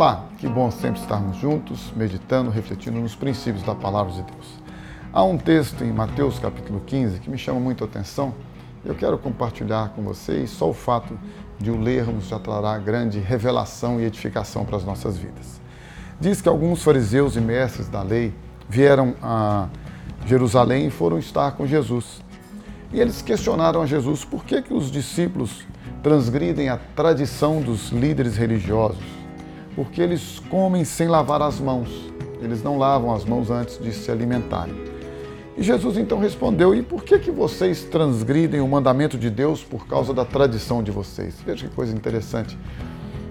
Olá, que bom sempre estarmos juntos, meditando, refletindo nos princípios da palavra de Deus. Há um texto em Mateus capítulo 15 que me chama muito a atenção. Eu quero compartilhar com vocês. Só o fato de o lermos já trará grande revelação e edificação para as nossas vidas. Diz que alguns fariseus e mestres da lei vieram a Jerusalém e foram estar com Jesus. E eles questionaram a Jesus por que, que os discípulos transgridem a tradição dos líderes religiosos porque eles comem sem lavar as mãos. Eles não lavam as mãos antes de se alimentarem. E Jesus então respondeu: E por que, que vocês transgridem o mandamento de Deus por causa da tradição de vocês? Veja que coisa interessante.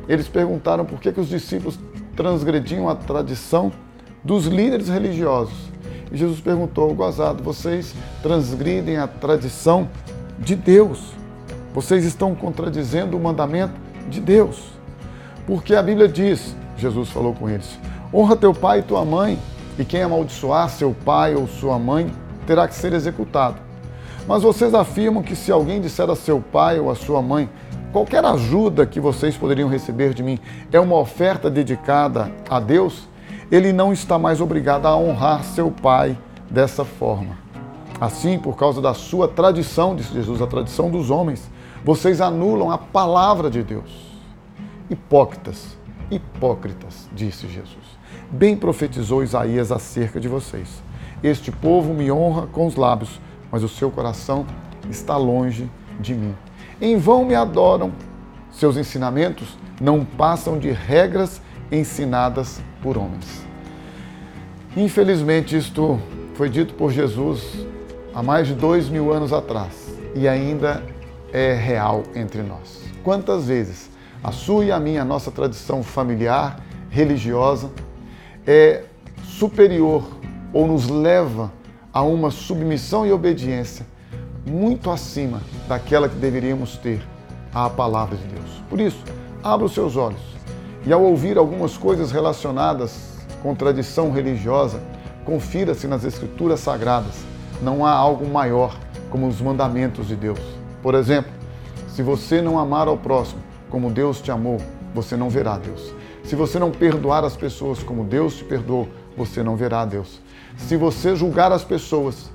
Eles perguntaram por que, que os discípulos transgrediam a tradição dos líderes religiosos. E Jesus perguntou, gozado, vocês transgridem a tradição de Deus. Vocês estão contradizendo o mandamento de Deus. Porque a Bíblia diz, Jesus falou com eles: honra teu pai e tua mãe, e quem amaldiçoar seu pai ou sua mãe terá que ser executado. Mas vocês afirmam que se alguém disser a seu pai ou a sua mãe, qualquer ajuda que vocês poderiam receber de mim é uma oferta dedicada a Deus, ele não está mais obrigado a honrar seu pai dessa forma. Assim, por causa da sua tradição, disse Jesus, a tradição dos homens, vocês anulam a palavra de Deus. Hipócritas, hipócritas, disse Jesus. Bem profetizou Isaías acerca de vocês. Este povo me honra com os lábios, mas o seu coração está longe de mim. Em vão me adoram. Seus ensinamentos não passam de regras ensinadas por homens. Infelizmente, isto foi dito por Jesus há mais de dois mil anos atrás e ainda é real entre nós. Quantas vezes a sua e a minha, a nossa tradição familiar, religiosa, é superior ou nos leva a uma submissão e obediência muito acima daquela que deveríamos ter à palavra de Deus. Por isso, abra os seus olhos e ao ouvir algumas coisas relacionadas com tradição religiosa, confira se nas escrituras sagradas não há algo maior como os mandamentos de Deus. Por exemplo, se você não amar ao próximo como Deus te amou, você não verá Deus. Se você não perdoar as pessoas como Deus te perdoou, você não verá Deus. Se você julgar as pessoas,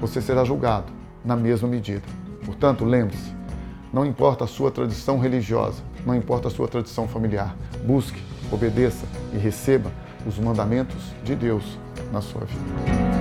você será julgado na mesma medida. Portanto, lembre-se, não importa a sua tradição religiosa, não importa a sua tradição familiar, busque, obedeça e receba os mandamentos de Deus na sua vida.